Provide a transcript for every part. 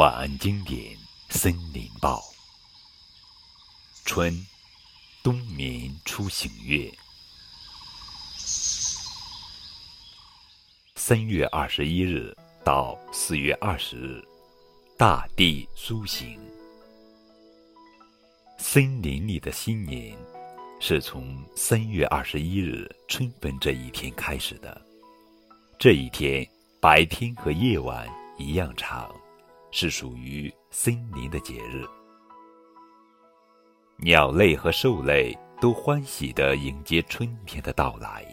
晚安经典《森林报》。春，冬眠初醒月。三月二十一日到四月二十日，大地苏醒。森林里的新年，是从三月二十一日春分这一天开始的。这一天，白天和夜晚一样长。是属于森林的节日，鸟类和兽类都欢喜地迎接春天的到来。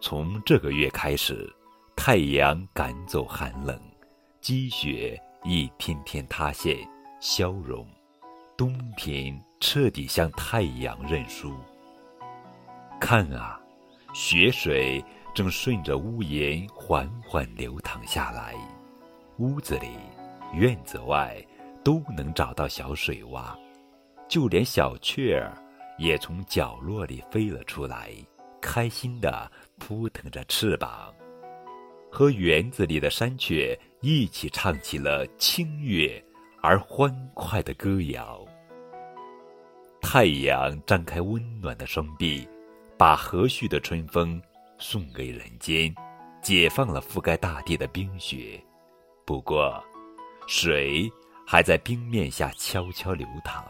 从这个月开始，太阳赶走寒冷，积雪一天天塌陷消融，冬天彻底向太阳认输。看啊，雪水正顺着屋檐缓缓流淌下来。屋子里、院子外都能找到小水洼，就连小雀儿也从角落里飞了出来，开心地扑腾着翅膀，和园子里的山雀一起唱起了清越而欢快的歌谣。太阳张开温暖的双臂，把和煦的春风送给人间，解放了覆盖大地的冰雪。不过，水还在冰面下悄悄流淌，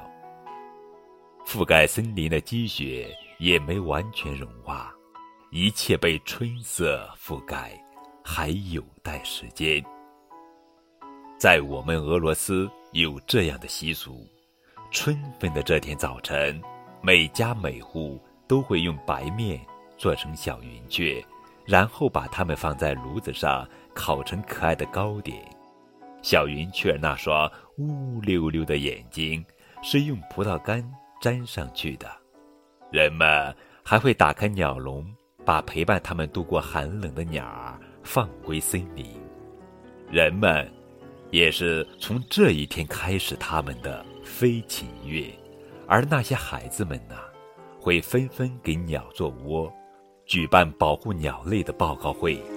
覆盖森林的积雪也没完全融化，一切被春色覆盖，还有待时间。在我们俄罗斯有这样的习俗：春分的这天早晨，每家每户都会用白面做成小云雀，然后把它们放在炉子上。烤成可爱的糕点，小云雀那双乌溜溜的眼睛是用葡萄干粘上去的。人们还会打开鸟笼，把陪伴他们度过寒冷的鸟儿放归森林。人们也是从这一天开始他们的飞禽月，而那些孩子们呢，会纷纷给鸟做窝，举办保护鸟类的报告会。